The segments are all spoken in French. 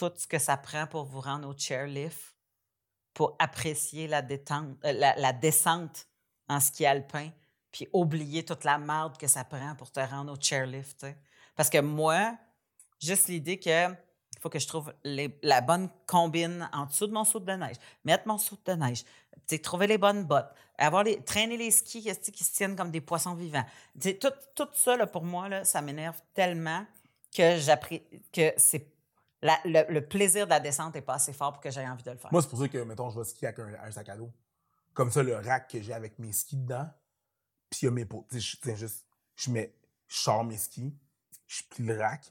tout ce que ça prend pour vous rendre au chairlift, pour apprécier la, détente, euh, la, descente en ski alpin, puis oublier toute la merde que ça prend pour te rendre au chairlift. Parce que moi, juste l'idée que il faut que je trouve la bonne combine en dessous de mon saut de neige, mettre mon saut de neige, trouver les bonnes bottes, avoir les, traîner les skis qui se tiennent comme des poissons vivants. Tout, tout ça, là, pour moi, là, ça m'énerve tellement que que c'est la- le, le plaisir de la descente n'est pas assez fort pour que j'aie envie de le faire. Moi, c'est pour ça que, mettons, je vais skier avec un, un sac à dos. Comme ça, le rack que j'ai avec mes skis dedans, puis il y a mes pots. Tu sais, juste, je mets, je sors mes skis, je plie le rack,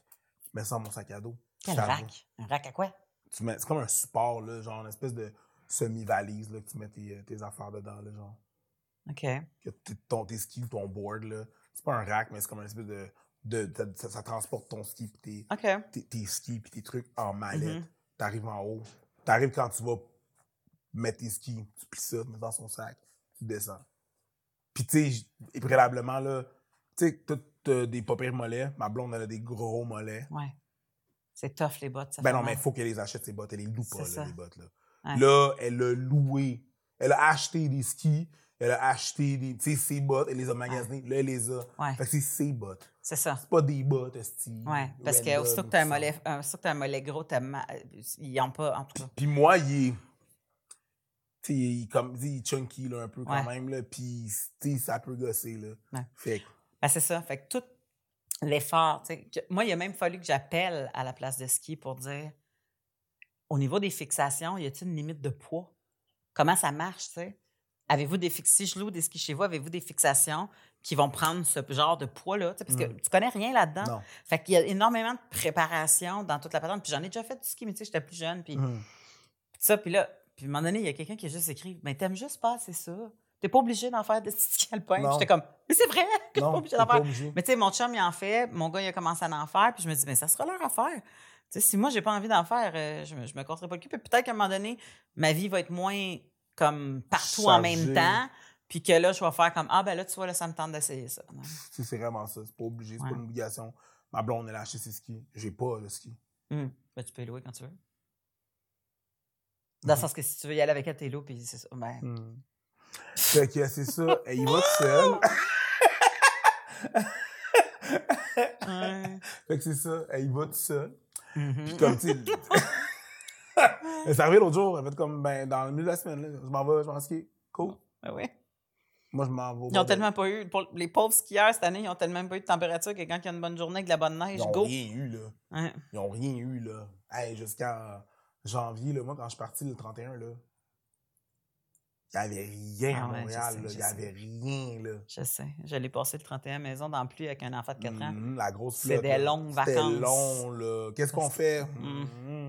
je mets ça dans mon sac à dos. Quel rack? Un rack à quoi? Tu mets, c'est comme un support, là, genre une espèce de semi-valise, là, que tu mets tes, euh, tes affaires dedans, là, genre. OK. Que ton, tes skis ton board, là. C'est pas un rack, mais c'est comme une espèce de. De, ça- ça, ça transporte ton ski puis tes, tes, tes skis puis tes trucs en mallette. Mhm. T'arrives en haut. T'arrives quand tu vas mettre tes skis, tu plies ça, tu mets dans son sac, tu descends. Puis tu sais, préalablement, là, tu sais, t'as t'as des pas pires mollets. Ma blonde, elle a des gros mollets. Ouais. C'est tough, les bottes. Ça Ben non, mais il faut qu'elle les achète, ces bottes. Elle les loue pas, là, les bottes, là. Ouais. Là, elle a loué. Elle a acheté des skis. Elle a acheté des, ses bottes. Elle les a magasinées. Là, elle les a. Ouais. Fait que c'est ses bottes. C'est ça. C'est pas des bottes, esti. Ouais. Parce que aussitôt que ou tu as un mollet, aussitôt que t'as un mollet gros, t'as mal. Ils n'ont pas, en tout cas. Puis moi, il est. Tu sais, il est comme, il est chunky, là, un peu quand Ouais. même, là. Puis, tu sais, ça peut gosser, là. Ouais. Fait que, Ben, c'est ça. Fait que tout l'effort, tu sais, que- moi, il a même fallu que j'appelle à la place de ski pour dire au niveau des fixations, y a-t-il une limite de poids? Comment ça marche, tu sais? Avez-vous des fix... Si je loue des skis chez vous, avez-vous des fixations qui vont prendre ce genre de poids-là? Parce que Mm. tu connais rien là-dedans. non. Fait qu'il y a énormément de préparation dans toute la patente. Puis j'en ai déjà fait du ski, mais tu sais, j'étais plus jeune. Puis. Puis ça, puis là, puis à un moment donné, il y a quelqu'un qui a juste écrit Mais t'aimes juste pas, c'est ça. T'es pas obligé d'en faire de ski alpin. Puis Non. J'étais comme Mais c'est vrai que je suis pas Non, obligé t'es d'en faire. obligé. Mais tu sais, mon chum, il en fait. Mon gars, il a commencé à en faire. Puis je me dis Mais ça sera leur affaire. Si moi, j'ai pas envie d'en faire, euh, je, me, je me le cul. Puis peut-être qu'à un moment donné, ma vie va être moins comme partout en même temps. Puis que là, je vais faire comme Ah, ben là, tu vois, là, ça me tente d'essayer ça. C'est vraiment ça. C'est pas obligé, c'est Ouais. pas une obligation. Ma blonde, elle a acheté ses skis. J'ai pas de ski. Hum. Ben, tu peux les louer quand tu veux. Dans le sens que si tu veux y aller avec elle, t'es loup, puis c'est ça. Ben, Mhm. Fait que c'est ça. Elle y va toute seule. ouais. fait que c'est ça. Elle y va toute seule. Mhm. Puis comme, tu s'est arrivée l'autre jour. Elle fait comme, ben, dans le milieu de la semaine, là, je m'en vais, je m'en ski. Cool. Ben oui. Moi, je m'en vais. Ils ont tellement pas eu, pour les pauvres skieurs cette année, ils ont tellement pas eu de température que quand il y a une bonne journée avec de la bonne neige, Ils ont go. rien eu, là. Hein. Ils ont rien eu, là. Hey, jusqu'en janvier, là, moi, quand je suis parti le 31, là, il n'y avait rien Ah à Montréal, Il n'y avait rien, là. Je sais. J'allais passer le 31 à la maison dans la pluie avec un enfant de 4 ans. Mhm, la grosse C'est des longues C'était vacances. long, là. Qu'est-ce qu'on fait? Mhm. Mhm.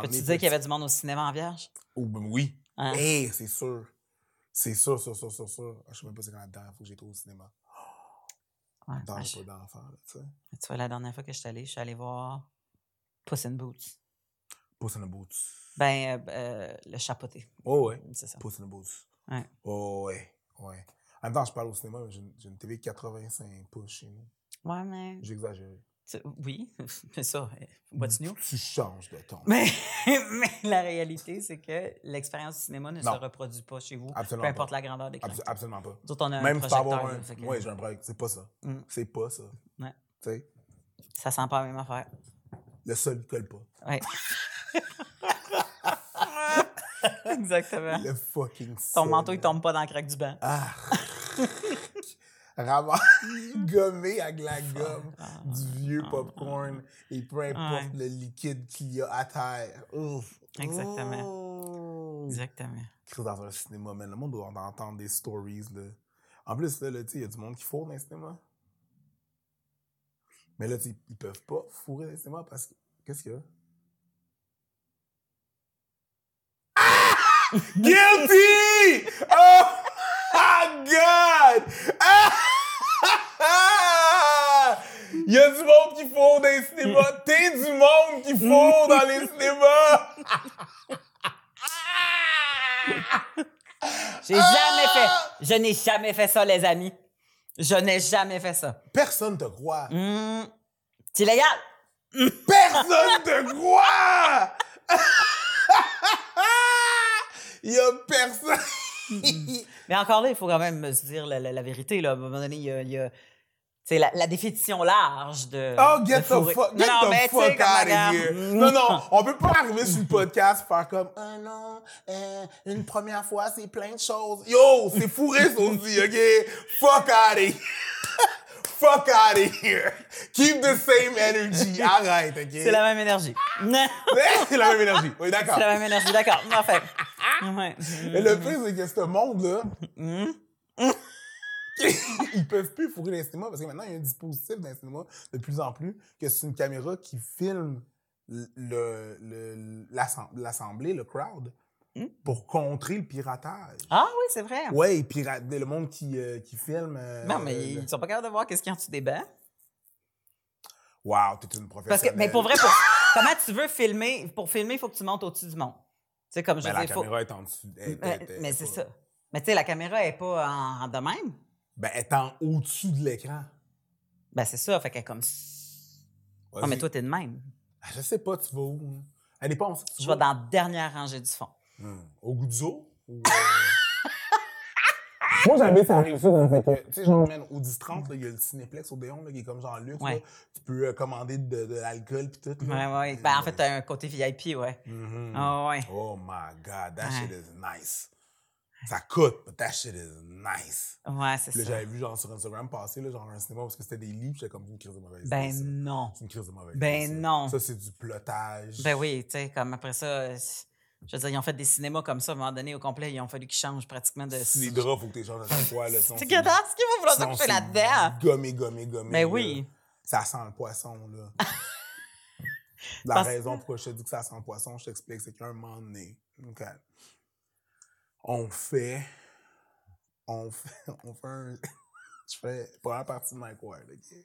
Peux-tu venir dire qu'il y avait petit. du monde au cinéma en vierge? Oh, ben oui. Hein? Eh, c'est sûr. C'est sûr, sûr, sûr, sûr, sûr. Je sais même pas c'est quand la dernière fois que été au cinéma. Ouais, Dans ben, le je- pas d'enfant, là, tu sais. tu vois, la dernière fois que je suis allée, je suis allée voir Puss in Boots. Puss in Boots. Ben, euh, euh, le chapeauté. Oh, ouais. C'est ça. Puss in Boots. Ouais. Oh, ouais. Ouais. En même temps, je parle au cinéma, mais j'ai une, une TV 85 pouces chez nous. Ouais, mais. J'exagère. Oui, c'est ça. euh, What's new? Tu changes de ton. Mais, mais la réalité, c'est que l'expérience du cinéma ne Non. se reproduit pas chez vous, Absolument peu importe pas. la grandeur d'écran. Abs- absolument pas. Nous autres, on a Même un projecteur. un. que Ouais, j'ai un break. C'est pas ça. Mm. C'est pas ça. Ouais. Tu sais, ça sent pas la même affaire. le sol ne colle pas. Ouais. Exactement. Le fucking Ton manteau, il tombe pas dans le crack du banc. Ah! Ramasse, gommé avec la gomme du vieux popcorn et peu importe Ouais. le liquide qu'il y a à terre. Ouf. Exactement. Oh. Exactement. Chris, dans un cinéma, man, le monde doit en entendre des stories, là. En plus, là, il y a du monde qui fourre dans les cinémas. Mais là, ils peuvent pas fourrer dans les cinémas parce que... Qu'est-ce qu'il y a? Ah! Guilty! Oh! my God! Ah! Il y a du monde qui fourre dans les cinémas. T'es du monde qui fourre dans les cinémas. J'ai jamais fait. Je n'ai jamais fait ça, les amis. Je n'ai jamais fait ça. Personne te croit. Hum, c'est légal. Personne te croit! Il y a personne. Mais encore là, il faut quand même se dire la, la- vérité. Là. À un moment donné, il y a, sais, la, la définition large de. Oh, de get the fourrer. fuck, get non, the fuck out of here. Non, non, on peut pas arriver sur le podcast faire comme, ah non, euh, une première fois, c'est plein de choses. Yo, c'est fourré, ça aussi, OK? Fuck out of here. fuck out of here. Keep the same energy. Arrête, OK? C'est la même énergie. C'est la même énergie. Oui, d'accord. c'est la même énergie, d'accord. En fait. Ouais. Mais le pire, c'est que ce monde-là, Mm. Ils peuvent plus fourrer dans les cinémas parce que maintenant, il y a un dispositif dans les cinémas de plus en plus que c'est une caméra qui filme le- le- le- l'assemblée, crowd, Hmm? pour contrer le piratage. Ah oui, c'est vrai. Pira- le monde qui, euh, qui filme. euh, Non, mais ils sont pas capables de voir qu'est-ce qu'il y a en dessous des bancs. Wow, t'es une Parce professionnelle. que, mais pour vrai, pour- comment tu veux filmer? Pour filmer, il faut que tu montes au-dessus du monde. Tu sais, comme je Ben, veux la faut- caméra est en dessous. elle- elle- Mais, elle- mais elle- c'est ça. Mais tu sais, la caméra est pas en, en de même. Ben, elle est en au-dessus de l'écran. Ben, c'est ça. Fait qu'elle est comme. Ah, mais toi, t'es de même. Ah, Je sais pas, tu vas où? hein? Elle dépend où tu Je vas. vais dans la dernière rangée du fond. Hmm. Au goût du zoo? Ou, euh, Moi, j'avais ça arrive ça dans fait que, tu sais, genre, man, au 10-30, là, il y a le Cinéplex au Déon, là, qui est comme genre luxe, Ouais. là. Tu peux euh, commander de, de l'alcool pis tout, Ouais, là. ouais. Ben, en fait, t'as un côté VIP, ouais. Ah, ouais. Oh my God, that Ouais. shit is nice. Ça coûte, but that shit is nice. Ouais, c'est ça. j'avais vu, genre, sur Instagram passer, là, genre, un cinéma, parce que c'était des pis j'étais comme une crise de mauvaise Ben, ça. non. C'est une crise de mauvaise Ben, non. Ça, c'est du plotage. Ben oui, tu sais, comme après ça, je veux dire, ils ont fait des cinémas comme ça, à un moment donné, au complet, ils ont fallu qu'ils changent pratiquement de. Si les draps, faut que tu changes à chaque fois, là. C'est grave, ce qu'il va vouloir s'occuper là-dedans. Gommé, gommé, gommé. Ben là. oui. Ça sent le poisson, là. La Parce- raison pourquoi je te dis que ça sent le poisson, je t'explique, c'est qu'à un moment donné, OK, on fait. On fait. On fait un. je fais première partie de Mike Ward, OK?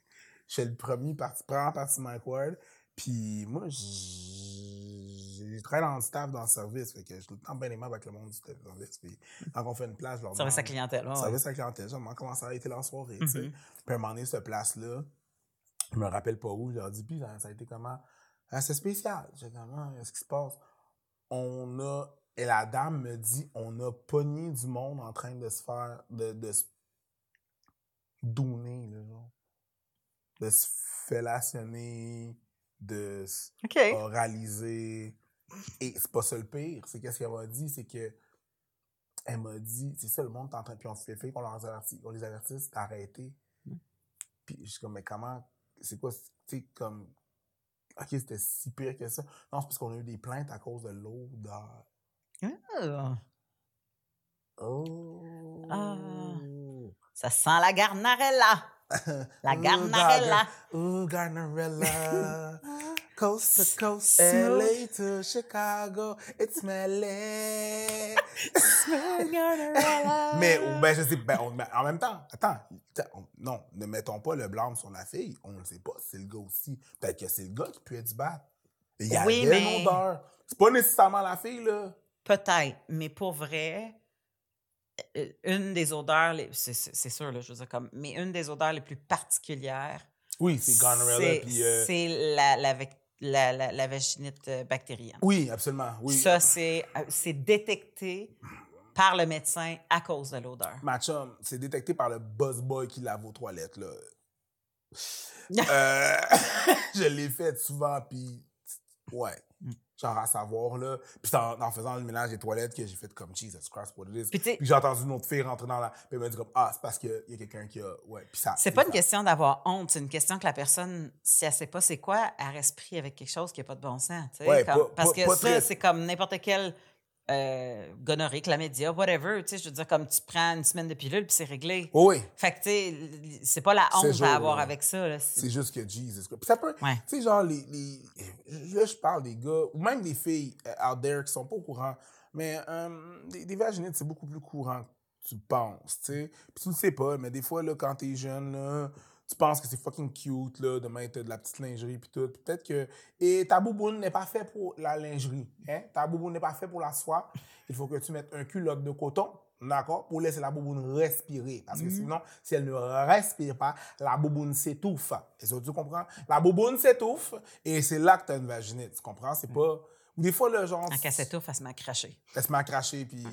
Je fais le premier parti, première partie de Mike Ward, puis moi, j'ai travaillé dans le staff, dans le service, fait que je suis tout le temps bien aimable avec le monde du service, puis quand on fait une place, je leur Service à clientèle. ouais, service à clientèle, je demande comment ça a été la soirée, tu sais. Mhm. Puis à un moment donné, cette place-là, je me rappelle pas où, je leur dis, puis ça, ça a été comment? Ah, c'est spécial. J'ai comment, qu'est-ce qui se passe? On a, et la dame me dit, on a pogné du monde en train de se faire, de, de se donner, là, genre. De se fellationner, de se OK. oraliser. Et c'est pas ça le pire. C'est qu'est-ce qu'elle m'a dit, c'est que elle m'a dit, c'est ça le monde train, puis on fait fait qu'on leur avertit, on les avertisse d'arrêter. Puis je suis comme, mais comment, c'est quoi, tu sais, comme, ok, c'était si pire que ça. Non, c'est parce qu'on a eu des plaintes à cause de l'odeur. Oh. Ah. ça sent la garnarella. La Ooh, Garnarella. Ooh, Garnarella. Coast to coast. LA to Chicago, it's LA. Mais, ou ben, je sais, ben, on- ben, en même temps, attends, on- non, ne mettons pas le blâme sur la fille. On ne sait pas si c'est le gars aussi. Peut-être que c'est le gars qui puait du battre. Il y avait Oui, mais- une odeur. C'est pas nécessairement la fille, là. Peut-être, mais pour vrai, euh, une des odeurs, c'est sûr, là, je veux dire, comme, mais une des odeurs les plus particulières, Oui, c'est Gonorrhea, c'est euh, c'est la, la, la, la, la vaginite euh, bactérienne. oui, absolument, oui. Ça, c'est euh, c'est détecté par le médecin à cause de l'odeur. Ma chum, c'est détecté par le buzz boy qui lave aux toilettes, là. Euh, je l'ai fait souvent, puis ouais. Genre à savoir, là. Puis c'est en, en faisant le ménage des toilettes que j'ai fait comme Jesus Christ, what it is. Puis j'ai entendu une autre fille rentrer dans la. Puis elle m'a dit comme Ah, c'est parce qu'il y a quelqu'un qui a. Ouais, puis ça. c'est pas une question d'avoir honte, c'est une question que la personne, si elle sait pas c'est quoi, elle reste pris avec quelque chose qui n'a pas de bon sens. tu sais, Ouais, comme- pas- parce pas- que pas ça, très- c'est comme n'importe quel euh, gonorrhée, chlamydia, whatever. Tu sais, je veux dire, comme tu prends une semaine de pilule puis c'est réglé. Oh, oui, Fait que, tu sais, c'est pas la honte jour, à avoir avec ça. Là. c'est juste que Jesus. Puis ça peut. Ouais. Tu sais, genre, les, les. Là, je parle des gars, ou même des filles euh, out there qui sont pas au courant. Mais euh, des, des vaginites, c'est beaucoup plus courant que tu penses, tu sais. Puis tu le sais pas, mais des fois, là, quand t'es jeune, là, tu penses que c'est fucking cute, là, de mettre de la petite lingerie puis tout. Peut-être que... Et ta bouboune n'est pas fait pour la lingerie, hein? Ta bouboune n'est pas fait pour la soie. Il faut que tu mettes un culotte de coton, d'accord? Pour laisser la bouboune respirer. Parce que sinon, si elle ne respire pas, la bouboune s'étouffe. Est-ce que tu comprends? La bouboune s'étouffe et c'est là que tu as une vaginite, tu comprends? C'est pas... Ou des fois, le genre... En cassette elle se met à cracher. Elle se met à cracher, puis...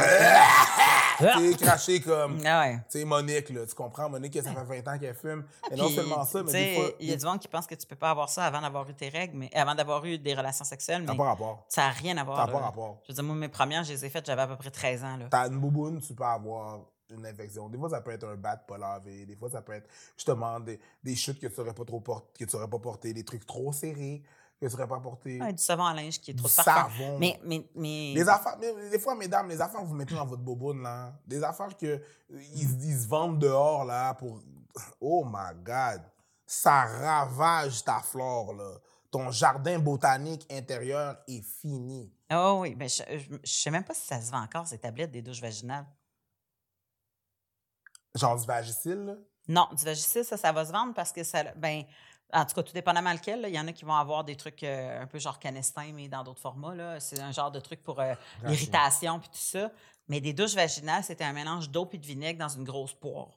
tu sais, cracher comme... Ah ouais. Tu sais, Monique, là, tu comprends? Monique, ça fait 20 ans qu'elle fume. Et non seulement ça, mais des fois... Il y a du monde qui pense que tu peux pas avoir ça avant d'avoir eu tes règles, mais avant d'avoir eu des relations sexuelles, mais pas rapport. ça n'a rien à voir. T'as pas là. rapport. Je veux dire, moi, mes premières, je les ai faites, j'avais à peu près 13 ans. T'as une bouboune, tu peux avoir une infection. Des fois, ça peut être un bat pas lavé. Des fois, ça peut être justement des, des chutes que tu n'aurais pas trop port- que tu aurais pas porté, des trucs trop serrés que tu n'aurais pas porté. Ouais, du savon à linge qui est trop Du de parfum. savon. Mais, mais, mais... Les affaires, mais des fois, mesdames, les affaires que vous mettez dans votre bouboune, là, des affaires euh, ils, se- vendent dehors, là, pour. Oh my God! Ça ravage ta flore, là. Ton jardin botanique intérieur est fini. Oh oui, mais je, je, je sais même pas si ça se vend encore, ces tablettes des douches vaginales. Genre du Vagisil, là? Non, du Vagisil, ça, ça va se vendre parce que ça. Ben, en tout cas, tout dépendamment lequel, là, il y en a qui vont avoir des trucs euh, un peu genre canestin, mais dans d'autres formats. là. C'est un genre de truc pour euh, l'irritation puis tout ça. Mais des douches vaginales, c'était un mélange d'eau et de vinaigre dans une grosse poire.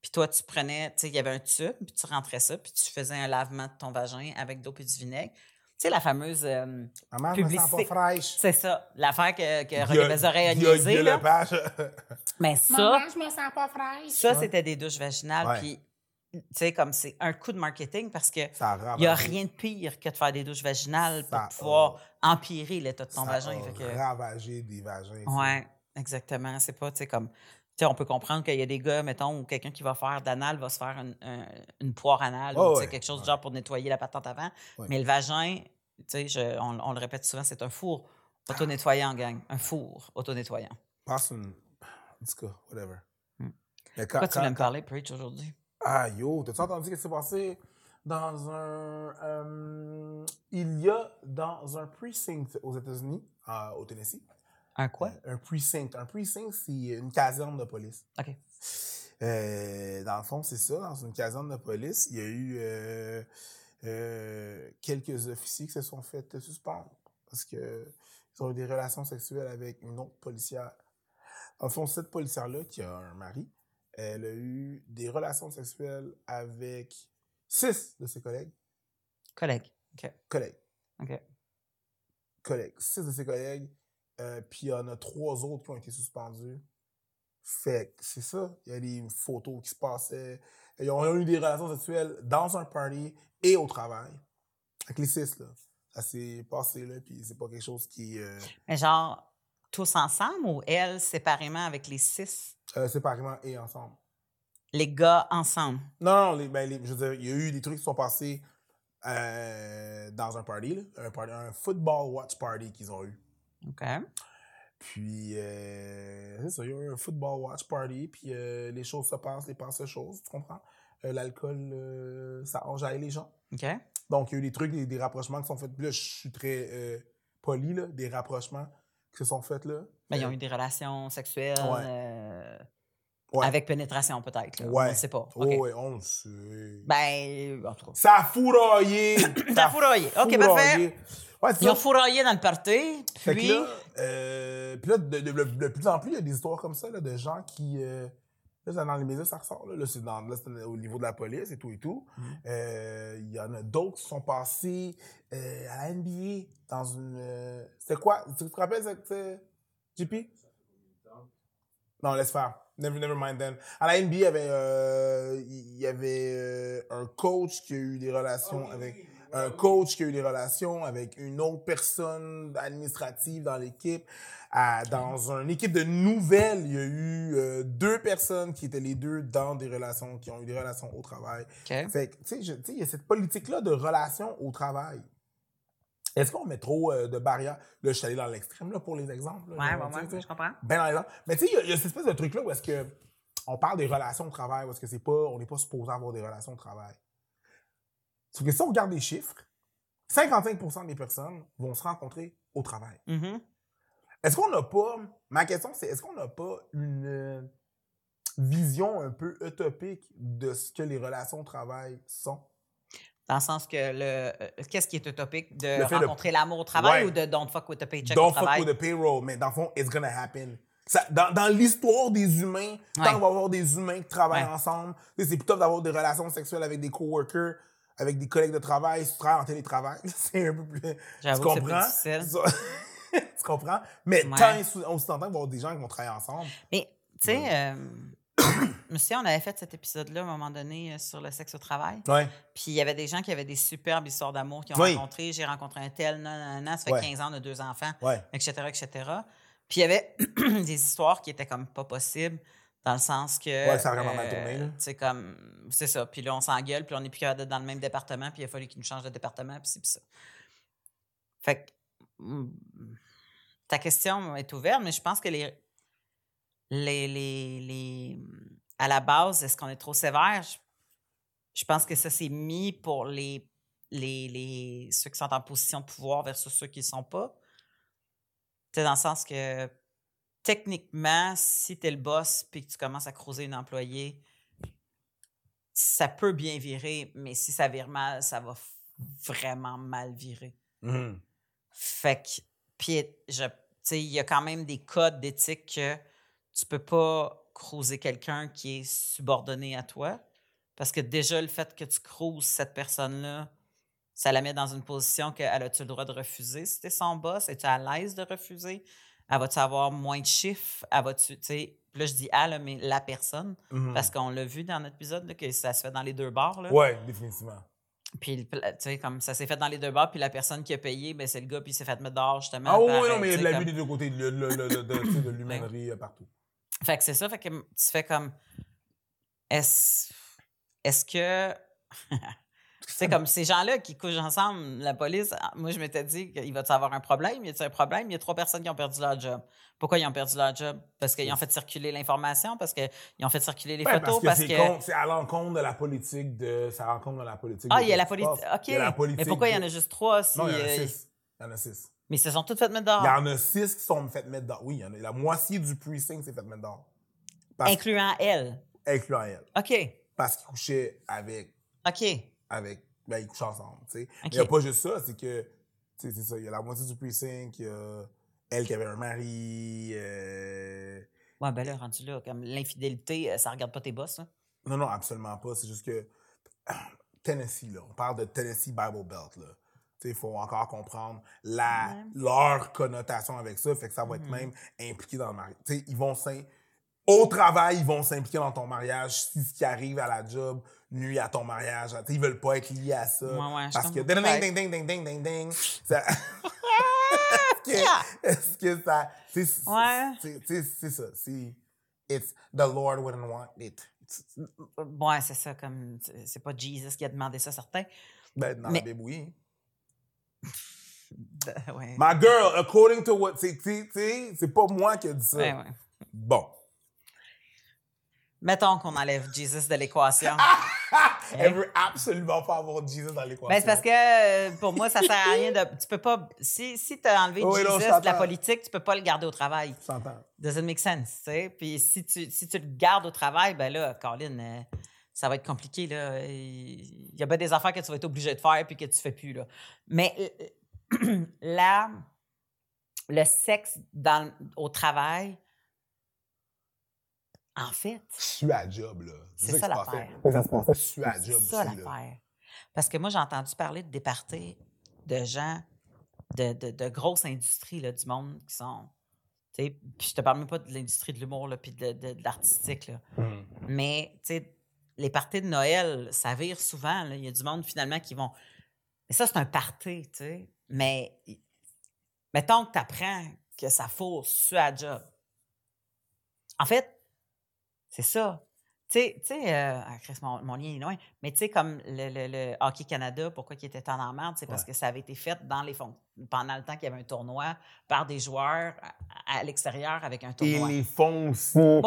Puis toi, tu prenais, tu sais, il y avait un tube, puis tu rentrais ça, puis tu faisais un lavement de ton vagin avec d'eau et du vinaigre. Tu sais, la fameuse. euh, Maman, je me sens pas Publicité. fraîche. c'est ça, l'affaire que, que Roger Bézoret a niaisé. Mais ça, je me sens pas fraîche. ça Ouais. c'était des douches vaginales. Ouais. Puis, tu sais, comme c'est un coup de marketing parce que il n'y a rien de pire que de faire des douches vaginales Ça pour pouvoir empirer l'état de ton Ça vagin. a que- ravagé des vagins. Ouais, exactement. C'est pas, tu sais, comme. Tu sais, on peut comprendre qu'il y a des gars, mettons, ou quelqu'un qui va faire d'anal va se faire une, un- une poire anale Oh, ou ouais, quelque chose ouais. genre pour nettoyer la patente avant. Ouais. Mais le vagin, tu sais, on, on le répète souvent, c'est un four auto-nettoyant, gang. Un four auto-nettoyant. Passe une. En tout cas, whatever. Mais quand, Pourquoi tu quand- voulais me parler, Preach, aujourd'hui? Ah, yo, t'as-tu entendu ce qui s'est passé dans un. euh, il y a dans un precinct aux États-Unis, euh, au Tennessee. Un quoi? Un precinct. Un precinct, c'est une caserne de police. OK. Euh, dans le fond, c'est ça. Dans une caserne de police, il y a eu euh, euh, quelques officiers qui se sont fait suspendre parce qu'ils ont eu des relations sexuelles avec une autre policière. Le fond, cette policière-là, qui a un mari, elle a eu des relations sexuelles avec six de ses collègues. Collègue. OK. Collègues. OK. collègues, six de ses collègues, euh, puis il y en a trois autres qui ont été suspendus. Fait que c'est ça. Il y a des photos qui se passaient. Ils ont eu des relations sexuelles dans un party et au travail. Avec les six, là. Ça s'est passé, là, puis c'est pas quelque chose qui... Euh, Mais genre, tous ensemble ou elle séparément avec les six? euh, séparément et ensemble. Les gars ensemble? Non, non, les- ben, les- je veux dire, il y a eu des trucs qui sont passés euh, dans un party, là, un, party, un football watch party qu'ils ont eu. OK. Puis, euh, c'est ça, il y a eu un football watch party, puis euh, les choses se passent, les passent se choses, tu comprends? Euh, L'alcool, ça enjaille les gens. OK. Donc, il y a eu des trucs, des, des rapprochements qui sont faits. Puis là, je suis très poli, là, des rapprochements qui se sont faits, là. Ben, ils ont Euh, eu des relations sexuelles Ouais. euh, ouais. avec pénétration, peut-être. Ouais. On ne sait pas. Oh, OK. ouais, on le sait. Ben, en tout cas. Ça a fourraillé! Ça a fourraillé. OK, parfait. Ouais, Ils ont fourraillé dans le party, Fait puis... que là, euh, puis là de, de- de- de plus en plus, il y a des histoires comme ça, là, de gens qui... euh, là, c'est dans les médias, ça ressort. Là, là c'est dans- là, c'est au niveau de la police et tout et tout. Mhm. Euh, Il y en a d'autres qui sont passés euh, à la NBA dans une... euh, C'était quoi? Tu te rappelles cette... euh, JP? Non, laisse faire. Never, never mind then. À la NBA, il y avait, euh, il y avait euh, un coach qui a eu des relations avec un coach qui a eu des relations avec une autre personne administrative dans l'équipe. À- dans une équipe de nouvelles, il y a eu euh, deux personnes qui étaient les deux dans des relations, qui ont eu des relations au travail. OK. Fait que, tu sais, il y a cette politique-là de relations au travail. Est-ce qu'on met trop euh, de barrières? Là, je suis allé dans l'extrême là, pour les exemples. là, Ouais, genre, ouais, je comprends. Ben dans les. Mais tu sais, il y a- il y, a cette espèce de truc-là où est-ce que on parle des relations de travail, où est-ce que c'est pas, on n'est pas supposé avoir des relations de travail. Sauf que si on regarde les chiffres, 55% des personnes vont se rencontrer au travail. Mhm. Est-ce qu'on n'a pas, ma question c'est, est-ce qu'on n'a pas une, euh, vision un peu utopique de ce que les relations au travail sont? Dans le sens que le. euh, Qu'est-ce qui est utopique? De Le fait de- rencontrer l'amour au travail Ouais. ou de don't fuck with the paycheck au Don't fuck travail? with the payroll, mais dans le fond, it's gonna happen. Ça, dans dans l'histoire des humains, Ouais. tant qu'on va avoir des humains qui travaillent Ouais. ensemble, c'est plutôt d'avoir des relations sexuelles avec des coworkers, avec des collègues de travail, si tu travailles en télétravail. C'est un peu plus. Tu c'est plus comprends? difficile. Ça- tu comprends? Mais Ouais. tant aussi longtemps qu'il va y avoir des gens qui vont travailler ensemble. Mais, tu sais, euh, me souviens, on avait fait cet épisode-là à un moment donné euh, sur le sexe au travail. Ouais. Puis il y avait des gens qui avaient des superbes histoires d'amour qui ont Oui. rencontré. J'ai rencontré un tel, non, non, non, ça fait Ouais. 15 ans, on a deux enfants, etc., etc. Puis il y avait des histoires qui étaient comme pas possibles dans le sens que. Ouais, ça a vraiment mal tourné. C'est comme. C'est ça. Puis là, on s'engueule, puis on n'est plus capable d'être dans le même département, puis il a fallu qu'ils nous changent de département, puis c'est puis ça. Fait que. mm, Ta question est ouverte, mais je pense que les. Les, les, les- à la base, est-ce qu'on est trop sévère? Je, je pense que ça, c'est mis pour les, les, les, ceux qui sont en position de pouvoir versus ceux qui ne sont pas. C'est dans le sens que techniquement, si tu es le boss puis que tu commences à creuser une employée, ça peut bien virer, mais si ça vire mal, ça va vraiment mal virer. Mhm. Fait que, puis, je, tu sais, il y a quand même des codes d'éthique que tu peux pas cruiser quelqu'un qui est subordonné à toi. Parce que déjà, le fait que tu cruises cette personne-là, ça la met dans une position qu'elle a-tu le droit de refuser si t'es son boss? Es-tu à l'aise de refuser? Elle va-tu avoir moins de chiffres? Elle va-tu, tu sais, puis là, je dis elle, là, mais la personne, Mhm. parce qu'on l'a vu dans notre épisode, là, que ça se fait dans les deux bars. Ouais, définitivement. Puis, tu sais, comme ça s'est fait dans les deux bars, puis la personne qui a payé, ben, c'est le gars, puis il s'est fait mettre dehors, justement. Ah oui, oui, non, euh, mais il y a de la comme- vue des deux côtés, de, de, de, l'humainerie partout. Fait que c'est ça, fait que tu fais comme. Est-ce est que. sais, comme ces gens-là qui couchent ensemble, la police, ah, moi, je m'étais dit qu'il va y avoir un problème? Y a un problème? Il y a trois personnes qui ont perdu leur job. Pourquoi ils ont perdu leur job? Parce qu'ils ont fait circuler l'information, parce qu'ils ont fait circuler les Ouais, photos, parce que c'est c'est à l'encontre de la politique de. Ça rencontre dans la politique. Ah, de il y a la politique. OK. Il y a la Mais politique pourquoi il y en de- a juste trois si. Non, il y en a euh, six. Il y en a six. Mais ils se sont toutes faites mettre dehors. Il y en a six qui sont fait mettre dehors. Oui, il y en a. La moitié du precinct s'est fait mettre dehors. Parce, Incluant elle. incluant elle. OK. Parce qu'ils couchaient avec. OK. Avec ben, ils couchent ensemble. tu sais. Mais OK. Il n'y a pas juste ça, c'est que. tu sais, C'est ça. Il y a la moitié du precinct, il y a elle qui avait un mari. euh, Ouais, ben là, rendu là, comme l'infidélité, euh, ça regarde pas tes boss, hein? Non, non, absolument pas. C'est juste que Tennessee, là, on parle de Tennessee Bible Belt. Là. Il faut encore comprendre la, leur connotation avec ça. Fait que ça va être Mhm. même impliqué dans le mariage. Ils vont Au travail, ils vont s'impliquer dans ton mariage si ce qui arrive à la job nuit à ton mariage. Sais, Ils veulent pas être liés à ça. Ouais, ouais, parce que ding, ding, ding, ding, ding, ding, ding, ça- Est-ce que, est-ce que ça. c'est- Ouais. ça. C'est. It's the Lord wouldn't want it. Ouais, c'est ça, comme. c'est- pas Jesus qui a demandé ça, certain. Ben, dans Mais- oui. Ben. My girl, according to what. C'est c'est pas moi qui ai dit ça. Ouais. Bon. Mettons qu'on enlève Jesus de l'équation. Elle veut absolument pas avoir Jesus dans l'équation. Ben, c'est parce que euh, pour moi, ça sert à rien de. Tu peux pas. Si, si tu as enlevé Oui, non, Jesus de la politique, tu peux pas le garder au travail. Tu s'entends. Doesn't make sense, tu sais. Puis si tu, si tu le gardes au travail, ben là, Colin, euh, ça va être compliqué, là. Il y a bien des affaires que tu vas être obligé de faire puis que tu fais plus, là. Mais euh, là, le sexe dans, au travail, en fait, Je suis à job, là. C'est ça l'affaire. Suis à c'est job ça l'affaire. Parce que moi, j'ai entendu parler de départés de gens de, de, de grosses industries, là, du monde qui sont... tu sais, Puis je te parle même pas de l'industrie de l'humour, là, puis de, de, de l'artistique, là. Mhm. Mais, tu sais, les parties de Noël, ça vire souvent. là. Il y a du monde, finalement, qui vont. Mais ça, c'est un party, tu sais. Mais, mettons que tu apprends que ça fourre sur la job. En fait, c'est ça. Tu sais, euh, ah, Chris, mon, mon lien est loin, mais tu sais, comme le, le- le Hockey Canada, pourquoi il était en merde, c'est parce que ça avait été fait dans les fonds, pendant le temps qu'il y avait un tournoi par des joueurs à, à l'extérieur avec un Et tournoi. les fonds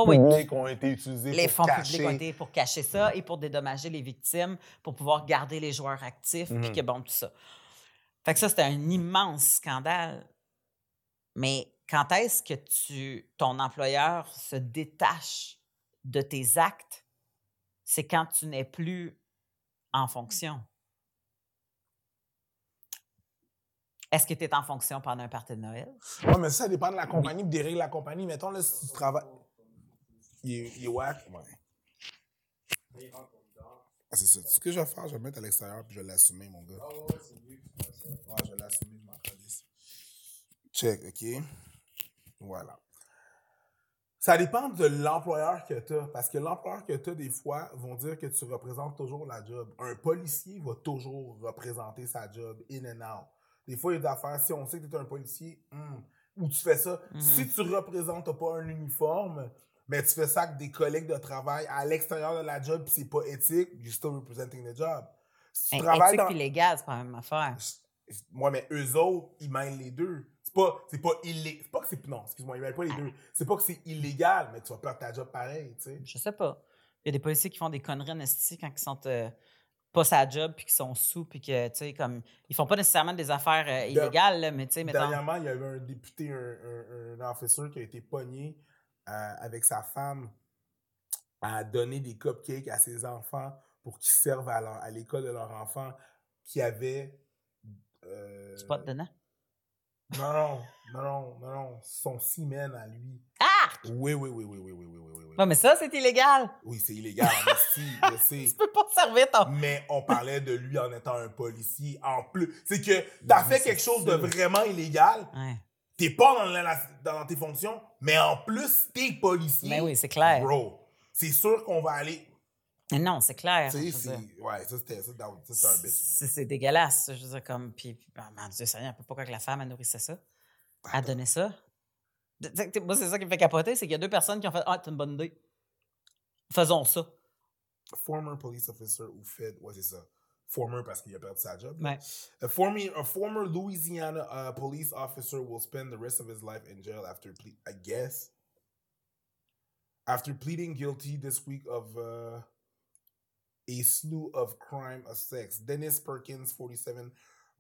oui. publics ont été utilisés Les pour fonds cacher. publics ont été pour cacher ça et pour dédommager les victimes, pour pouvoir garder les joueurs actifs, puis Mhm. que bon, tout ça. Fait que ça, c'était un immense scandale. Mais quand est-ce que tu, ton employeur se détache de tes actes, c'est quand tu n'es plus en fonction. Est-ce que tu es en fonction pendant un party de Noël? Ouais, mais ça dépend de la compagnie, puis des règles de la compagnie. Mettons, là, si tu travailles. Il est, il est whack? Ouais. Ah, c'est ça. Ce que je vais faire, je vais le mettre à l'extérieur, puis je vais l'assumer, mon gars. Ouais, je vais l'assumer, je m'en. Check, OK? Voilà. Ça dépend de l'employeur que tu as. Parce que l'employeur que tu as, des fois, vont dire que tu représentes toujours la job. Un policier va toujours représenter sa job in and out. Des fois, il y a des affaires, si on sait que tu es un policier, hmm, ou tu fais ça, si tu représentes pas un uniforme, mais tu fais ça avec des collègues de travail à l'extérieur de la job, puis c'est pas éthique, you're still representing the job. Si tu Ben, travailles éthique dans... légal, c'est pas la même affaire. Moi, mais eux autres, ils mêlent les deux. C'est pas, c'est pas illégal. C'est pas que c'est. Non, excuse-moi, mêlent pas les deux. C'est pas que c'est illégal, mais tu vas perdre ta job pareil, tu sais. Je sais pas. Il y a des policiers qui font des conneries en quand ils sont euh, pas sa job puis qu'ils sont sous puis que, tu sais, comme. Ils font pas nécessairement des affaires euh, illégales, là, mais tu sais. Dernièrement, il y avait un député, un, un, un qui a été pogné euh, avec sa femme à donner des cupcakes à ses enfants pour qu'ils servent à, l'école de leur enfant qui avait. euh, pas dedans? Non, non, non, non, non, son semen à lui. Ah! Oui, oui, oui, oui, oui, oui, oui, oui, oui. Non, mais ça, c'est illégal. Oui, c'est illégal, esti, je sais. Tu peux pas servir ton. Mais on parlait de lui en étant un policier en plus. C'est que t'as Oui, fait quelque chose de vraiment illégal, Ouais. t'es pas dans, la- dans tes fonctions, mais en plus, t'es policier. Mais oui, c'est clair. Bro, c'est sûr qu'on va aller. Non, c'est clair. Tu sais. Ouais, ça c'était un bit. C'est dégueulasse. Je veux dire, comme. Puis, oh, mon Dieu, Seigneur, pourquoi que la femme, elle nourrissait ça? Elle donnait ça? Moi, c'est ça qui me fait capoter, c'est qu'il y a deux personnes qui ont fait Ah, c'est une bonne idée. Faisons ça. Former police officer who fed. Ouais, c'est ça. Former parce qu'il a perdu sa job. Ouais. A former, a former Louisiana uh, police officer will spend the rest of his life in jail after, ple- I guess, after pleading guilty this week of uh, a slew of crime of sex. Dennis Perkins, 47,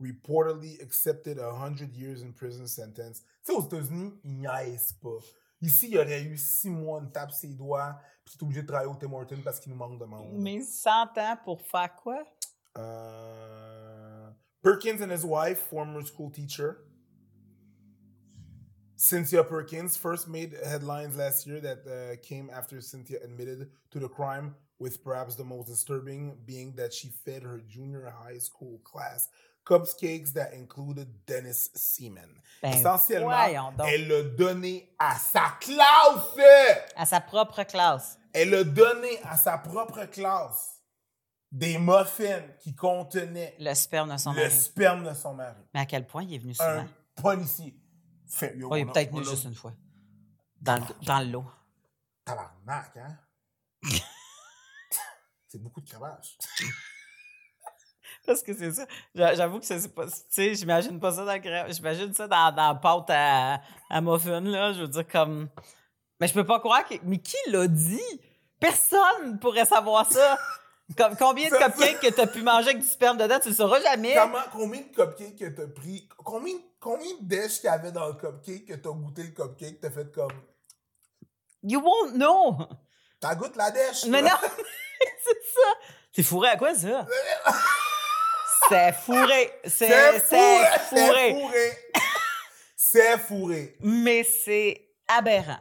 reportedly accepted a 100 years in prison sentence. Tu sais, aux États-Unis, ils niaisent pas. Ici, il y aurait eu six mois, une tape ses doigts, puis tu obligé de travailler au Tim Hortons parce qu'il nous manque de monde. Mais 100 ans pour faire quoi? Uh, Perkins and his wife, former school teacher, Cynthia Perkins, first made headlines last year that uh, came after Cynthia admitted to the crime, with perhaps the most disturbing being that she fed her junior high school class cupcakes that included Dennis Seaman. Ben, Essentiellement, elle l'a donné à sa classe! À sa propre classe. Elle a donné à sa propre classe des muffins qui contenaient Le sperme de son le mari. sperme de son mari. Mais à quel point il est venu souvent? Un policier. Fait, yo, Oh, il est peut-être venu juste une fois. Dans le, dans le lot. Tabarnak, hein? c'est beaucoup de cravache. Parce que c'est ça. J'a- J'avoue que c'est c'est pas. Tu sais, j'imagine pas ça dans le. J'imagine ça dans, dans la pâte à, à muffin, là. Je veux dire, comme. Mais je peux pas croire que. Mais qui l'a dit? Personne pourrait savoir ça. Comme, combien de cupcakes que t'as pu manger avec du sperme dedans, tu le sauras jamais. Comment, combien de cupcakes que t'as pris? Combien, combien de dèches qu'il y avait dans le cupcake que t'as goûté le cupcake, t'as fait comme. You won't know. T'as goûté la dèche? Mais non, c'est ça. C'est fourré à quoi, ça? C'est fourré. C'est fourré! c'est fourré. C'est fourré. Mais c'est aberrant.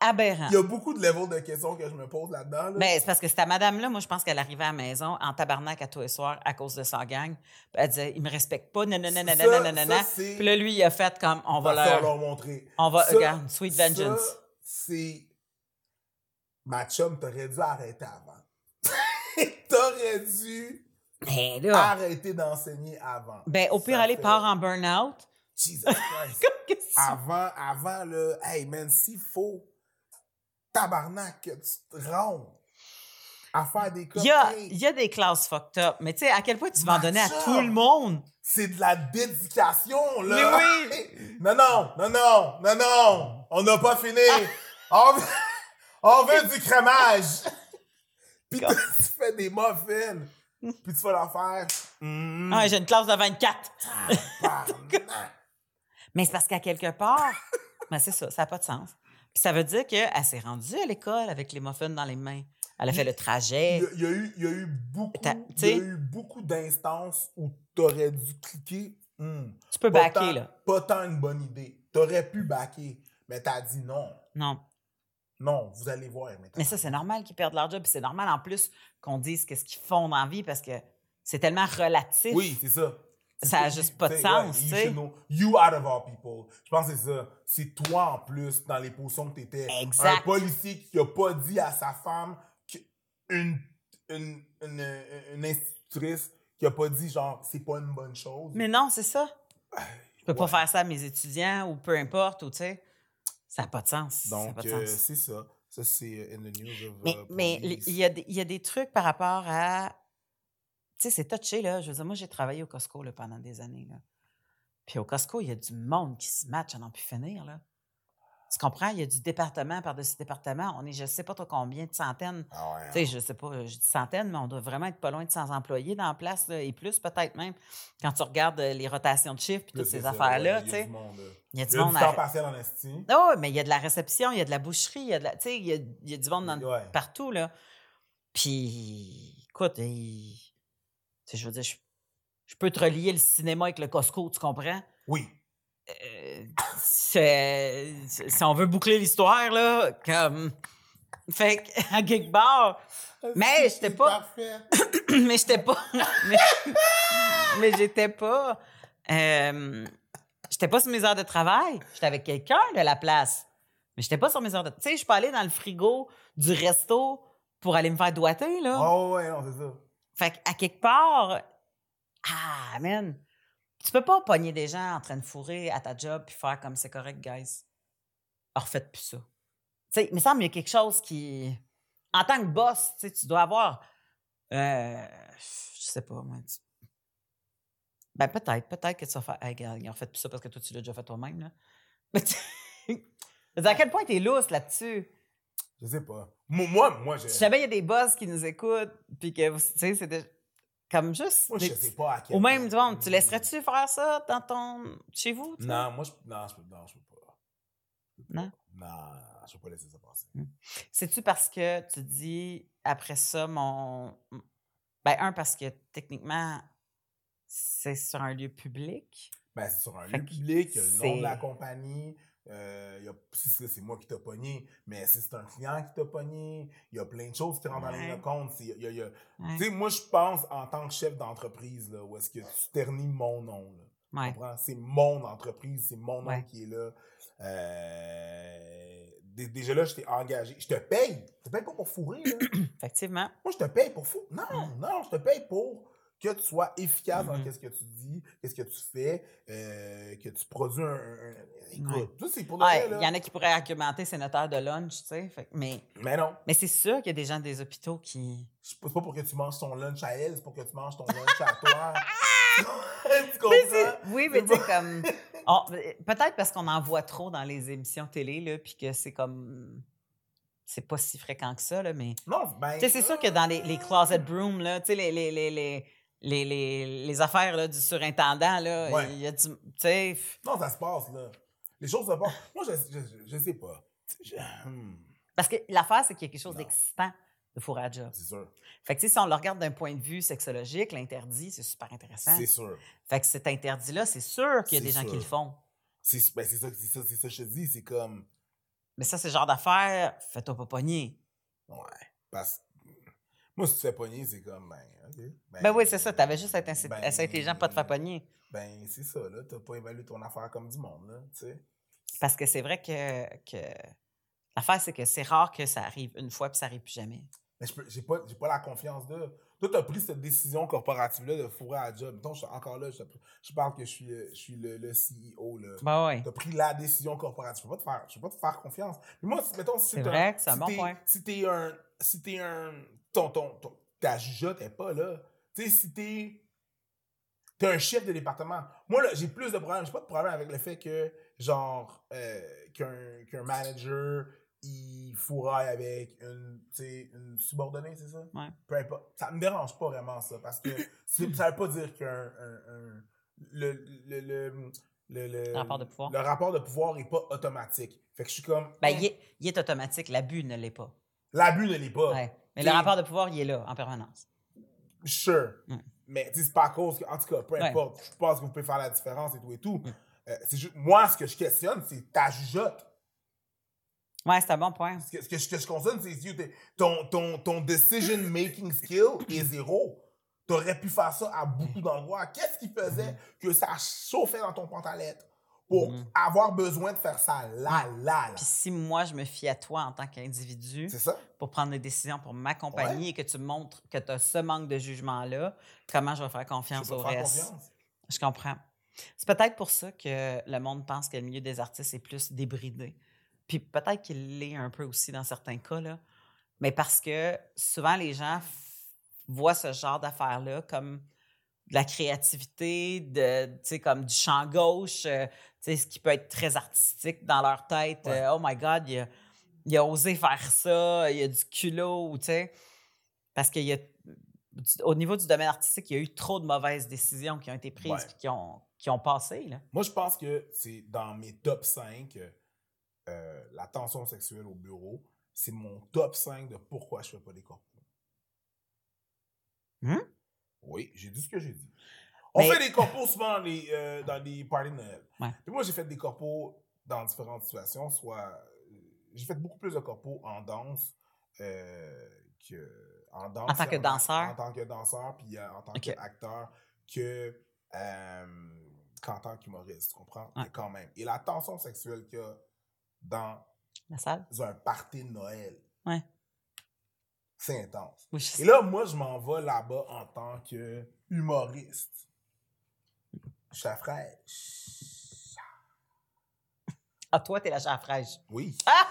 Aberrant. Il y a beaucoup de levels de questions que je me pose là-dedans. là. Ben, c'est parce que cette madame-là, moi, je pense qu'elle arrivait à la maison en tabarnak à tous les soirs à cause de sa gang. Elle disait, il me respecte pas, non, non, non, non, Ça- non, non, non, ça, Puis là, lui, il a fait comme, on va Ça, leur... leur montrer. On va, Ça- regarde, sweet ça, vengeance. c'est. Ma chum, t'aurais dû arrêter avant. t'aurais dû là, arrêter d'enseigner avant. ben, au pire, aller fait- part en burn-out. Jesus Christ. Avant, avant, là, hey man, s'il faut, tabarnak, que tu te rends à faire des Il y, a, il y a des classes fucked up, mais tu sais, à quel point tu vas en donner à tout le monde? c'est de la dédication, là. Mais Non, non, non, non, non, non, on n'a pas fini. On on veut du crémage. Puis tu fais des muffins, puis tu vas leur faire. Mm, Ah, j'ai une classe de 24. tabarnak. Mais c'est parce qu'à quelque part, ben c'est ça, ça n'a pas de sens. Puis ça veut dire qu'elle s'est rendue à l'école avec les muffins dans les mains. Elle a fait le Il trajet. y, a, il y a eu, il y a eu beaucoup, il y a eu beaucoup d'instances où t'aurais dû cliquer. Hmm, Tu peux pas backer, tant- là. Pas tant une bonne idée. T'aurais pu backer, mais t'as dit non. Non. Non, vous allez voir. Mais, Mais ça, c'est normal qu'ils perdent leur job. Puis c'est normal, en plus, qu'on dise qu'est-ce qu'ils font dans la vie parce que c'est tellement relatif. Oui, c'est ça. Ça a ça, juste pas de sens, you tu sais. You out of all people. Je pense que c'est ça. C'est toi en plus, dans les positions que tu étais. Exact. Un policier qui a pas dit à sa femme qu'une une, une, une institutrice qui a pas dit genre c'est pas une bonne chose. Mais non, c'est ça. Je peux pas faire ça à mes étudiants ou peu importe, ou tu sais. Ça n'a pas de sens. Donc, euh, c'est ça. Ça, c'est euh, in the news of Mais, uh, mais il y, a des- il y a des trucs par rapport à. Tu sais, c'est touché, là. Je veux dire, moi, j'ai travaillé au Costco là, pendant des années. Là. Puis au Costco, il y a du monde qui se match à n'en plus finir, là. Tu comprends? Il y a du département par-dessus département. On est, je sais pas trop combien de centaines. Ah ouais, Tu sais, je sais pas, je dis centaines, mais on doit vraiment être pas loin de 100 employés dans la place, là, et plus peut-être même. Quand tu regardes euh, les rotations de chiffres et toutes ces affaires-là, Il y a du monde. Il y a du monde temps à... partiel en esti. Ah mais il y a de la réception, il y a de la boucherie, il y a de la... Tu sais, il y a, il y a du monde dans- Ouais. partout, là. Puis, écoute, il- tu sais, je veux dire, je, je peux te relier le cinéma avec le Costco, tu comprends? Oui. Euh, c'est- si on veut boucler l'histoire, là, comme... Fait que, à quelque part... Mais j'étais pas- mais j'étais pas. mais mais j'étais pas. euh, j'étais pas sur mes heures de travail. J'étais avec quelqu'un de la place. Mais j'étais pas sur mes heures de. Tu sais, je suis pas allée dans le frigo du resto pour aller me faire doiter, là. Oh, ouais, non, c'est ça. Fait qu'à quelque part. Ah, man. Tu peux pas pogner des gens en train de fourrer à ta job puis faire comme c'est correct, guys. Alors, faites plus ça. Tu sais, il me semble qu'il y a quelque chose qui. En tant que boss, tu sais, tu dois avoir. Euh, je sais pas, moi. tu- Ben, peut-être, peut-être que tu vas faire. Hey, regarde, ils ont fait plus ça parce que toi, tu l'as déjà fait toi-même, là. Mais tu- à quel point t'es lousse là-dessus? Je sais pas. Moi, moi, je, Si jamais il y a des boss qui nous écoutent, puis que, tu sais, c'est de- comme juste. moi, je sais pas à quel Ou même, point- tu laisserais-tu faire ça dans ton. chez vous? Non, moi, je, non, je peux, non, je peux pas. Non? Non, je peux pas laisser ça passer. C'est-tu parce que tu dis, après ça, mon. Ben, un, parce que techniquement, c'est sur un lieu public? Ben, c'est sur un Fait lieu public, il y a le nom de la compagnie. Euh, y a, si c'est moi qui t'ai pogné, mais si c'est un client qui t'a pogné, il y a plein de choses qui rentrent dans Ouais. les compte. c'est- il y a- il y a- Ouais. Tu sais, moi, je pense en tant que chef d'entreprise, là, où est-ce que tu ternis mon nom. Là. Ouais. C'est mon entreprise, c'est mon nom qui est là. Euh, dé- déjà là, je t'ai engagé. Je te paye. Je te paye pas pour fourrer. Là. Effectivement. Moi, je te paye pour fou. Non, non, je te paye pour que tu sois efficace dans Mhm. ce que tu dis, qu'est-ce que tu fais, euh, que tu produis un. Écoute, Ouais. ça, c'est pour Ouais, il y en a qui pourraient argumenter heure de lunch, tu sais. fait Mais, Mais non, mais c'est sûr qu'il y a des gens des hôpitaux qui. c'est pas pour que tu manges ton lunch à elle, c'est pour que tu manges ton lunch à toi. tu Mais comprends? oui, mais C'est tu sais, comme. Peut-être parce qu'on en voit trop dans les émissions télé, là, puis que c'est comme. C'est pas si fréquent que ça, là, mais. Non, ben. Tu sais, c'est sûr que dans les, les closet brooms, là, tu sais, les, les, les, les, les, les- affaires là, du surintendant, là, Ouais. il y a du. Non, ça se passe, là. Les choses se passent. Moi, je, je, je, sais pas. Je- hmm, Parce que l'affaire, c'est qu'il y a quelque chose d'excitant de fourrer à job. c'est sûr. Fait que, si on le regarde d'un point de vue sexologique, l'interdit, c'est super intéressant. C'est sûr. Fait que cet interdit-là, c'est sûr qu'il y a des gens qui le font. C'est ben, ça, ça, que je te dis. C'est comme. Mais ça, c'est le genre d'affaire, fais-toi pas pogner. Ouais. Parce. Moi, si tu te fais pogner, c'est comme. Ben, OK. Ben, oui, c'est ça. T'avais juste à être insi- ben, assez intelligent pour pas te faire pogner. Ben, c'est ça, là. T'as pas évalué ton affaire comme du monde, là. Tu sais. Parce que c'est vrai que, que l'affaire, c'est que c'est rare que ça arrive une fois puis ça arrive plus jamais. Mais je j'ai pas, j'ai pas la confiance de. Toi, t'as pris cette décision corporative-là de fourrer à la job. Mettons, je suis encore là, je, je parle que je suis, le- je suis le, le CEO, là. Ben oui. T'as pris la décision corporative. Je peux pas te faire, je peux pas te faire confiance. Mais moi, mettons, si C'est vrai que c'est un si bon t'es- point. Si t'es un, si t'es un, ton, ton, ton- ta jugeote est pas là. Tu sais, si t'es, t'es un chef de département. Moi, là, j'ai plus de problèmes. J'ai pas de problème avec le fait que, genre, euh, qu'un, qu'un manager, il fourraille avec une, tu sais, une subordonnée, c'est ça? Ouais. Peu importe. Ça me dérange pas vraiment, ça, parce que ça veut pas dire qu'un, un- un- le, le, le, le, le- rapport de pouvoir. Le rapport de pouvoir n'est pas automatique. Fait que je suis comme. Ben, hein, il est, il est automatique. L'abus ne l'est pas. L'abus ne l'est pas. Ouais. Mais le rapport de pouvoir, il est là, en permanence. Sure. Mm. Mais c'est pas à cause que, en tout cas, peu Ouais. importe, je pense que vous pouvez faire la différence et tout et tout. Mm. Euh, c'est juste, moi, ce que je questionne, c'est ta jugeote. Ouais, c'est un bon point. Ce que, ce que je, que je questionne, c'est ton, ton, ton decision-making skill est zéro. T'aurais pu faire ça à beaucoup d'endroits. Qu'est-ce qui faisait que ça chauffait dans ton pantalette? Pour Mhm. avoir besoin de faire ça là, là, là? Puis si moi, je me fie à toi en tant qu'individu pour prendre des décisions pour m'accompagner et que tu montres que tu as ce manque de jugement-là, comment je vais faire confiance au reste? confiance. Je comprends. C'est peut-être pour ça que le monde pense que le milieu des artistes est plus débridé. Puis peut-être qu'il l'est un peu aussi dans certains cas, là. Mais parce que souvent, les gens voient ce genre d'affaires-là comme de la créativité, de, tu sais, comme du champ gauche, euh, tu sais, ce qui peut être très artistique dans leur tête. Ouais. Euh, oh my God, il a, il a osé faire ça, il y a du culot, ou tu sais. Parce qu'il y a, au niveau du domaine artistique, il y a eu trop de mauvaises décisions qui ont été prises Ouais. qui ont, qui ont passé, là. Moi, je pense que c'est dans mes top 5, euh, la tension sexuelle au bureau, c'est mon top 5 de pourquoi je fais pas des corpos. Hmm? Oui, j'ai dit ce que j'ai dit. On Mais- fait des corpos souvent dans les, euh, dans les parties de Noël. Ouais. Puis moi, j'ai fait des corpos dans différentes situations, soit... euh, J'ai fait beaucoup plus de corpos en danse euh, que... En danse. En tant que et danseur? En tant que danseur, puis euh, en tant Ok. qu'acteur, que... qu'en tant qu'humoriste, tu comprends? Ouais. Mais quand même. Et la tension sexuelle qu'il y a dans La salle? un party de Noël, Ouais. C'est intense. Oui, Et là, moi, je m'en vais là-bas en tant que humoriste. Chat fraîche. Ah, toi, t'es la chair fraîche. Oui. Ah!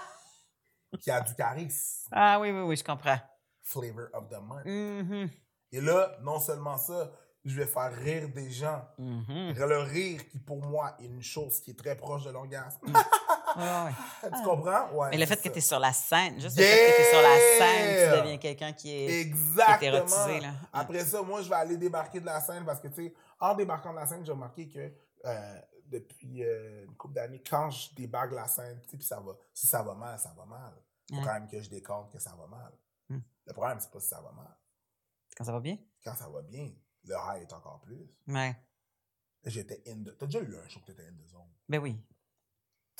Qui a du charisme. Ah oui, oui, oui, je comprends. Flavor of the month. Mhm. Et là, non seulement ça, je vais faire rire des gens. Mhm. Le rire qui, pour moi, est une chose qui est très proche de l'orgasme. ouais. tu comprends? Ouais. Mais le fait que tu es sur la scène, juste le fait que tu es sur la scène, tu deviens quelqu'un qui est, qui est Exactement. érotisé. Là. Après ça, moi, je vais aller débarquer de la scène parce que, tu sais, en débarquant de la scène, j'ai remarqué que euh, depuis euh, une couple d'années, quand je débarque de la scène, tu sais, puis ça va, si ça va mal, ça va mal. Faut Ouais. quand même que je décompte que ça va mal. Hmm. Le problème, c'est pas si ça va mal. Quand ça va bien? Quand ça va bien, le high est encore plus. Ouais. J'étais in the... T'as déjà eu un show que t'étais in the zone? Ben oui.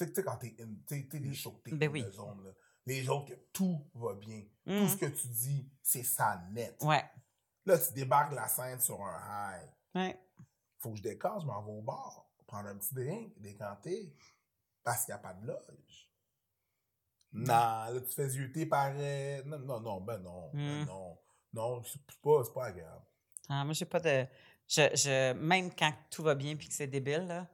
Tu sais- quand t'es in... Sais, des shows que t'es Ben oui. zone, là. Les autres, que tout va bien. Tout Mhm. ce que tu dis, c'est ça net. Ouais. Là, tu débarques la scène sur un high. Ouais. faut que je décante, je m'en vais au bar, prendre un petit drink, décanter, parce qu'il n'y a pas de loge. Non, là, tu fais zioter par... Non, non, non, ben non, ben Mm. non. Non, c'est pas, c'est pas agréable. Ah, moi, j'ai pas de. Je, je, même quand tout va bien puis que c'est débile, là,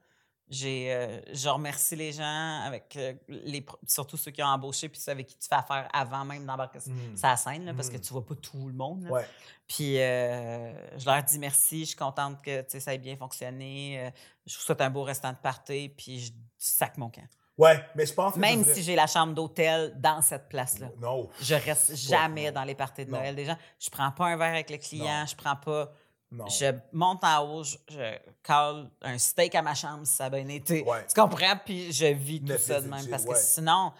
j'ai, euh, je remercie les gens, avec euh, les, surtout ceux qui ont embauché puis ceux avec qui tu fais affaire avant même d'embarquer Mm. sur la scène, là, parce que Mm. tu vois pas tout le monde. là. Ouais. Puis euh, je leur dis merci, je suis contente que ça ait bien fonctionné. je vous souhaite un beau restant de party, puis je sac mon camp. Ouais, mais je pense que... Même si j'ai la chambre d'hôtel dans cette place-là. Non. Je reste jamais non. dans les parties de Non. Noël des gens. Je prends pas un verre avec le client, Non. je prends pas. Non. Je monte en haut, je, je cale un steak à ma chambre si ça a bien été. Ouais. Tu comprends? Puis je vis tout ça de même. Parce que sinon,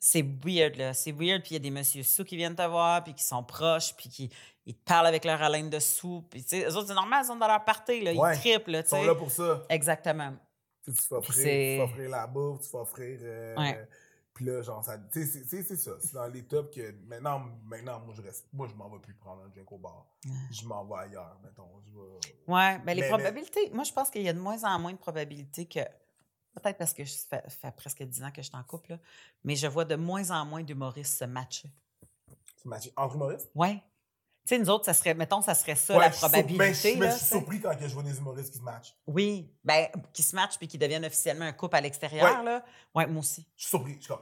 c'est weird, là. C'est weird. Puis il y a des messieurs sous qui viennent te voir, puis qui sont proches, puis qui ils te parlent avec leur haleine de sous. Puis, tu sais, eux autres, c'est normal, ils sont dans leur party, là. Ils triplent, là, Ils sont là pour ça. Exactement. Tu vas offrir, Puis tu c'est- vas offrir la bouffe, tu vas offrir... euh. Puis là, genre, ça... Tu sais, c'est- ça. C'est dans les tops que... Maintenant, maintenant moi, je reste... Moi, je m'en vais plus prendre un drink au bar. Je m'en vais ailleurs, mettons. Je vais... Ouais, ben les Mais- probabilités. Moi, je pense qu'il y a de moins en moins de probabilités que. Peut-être parce que je fait, fait presque 10 ans que je suis en couple, là, mais je vois de moins en moins d'humoristes se matcher. M'as dit, entre humoristes? Ouais. Tu sais, nous autres, ça serait, mettons, ça serait ça Ouais, la suis probabilité. je, mais là, je suis surpris quand je vois des humoristes qui se matchent. Oui, ben, qui se matchent puis qui deviennent officiellement un couple à l'extérieur, Ouais. là. Ouais, moi aussi. Je suis surpris. Je suis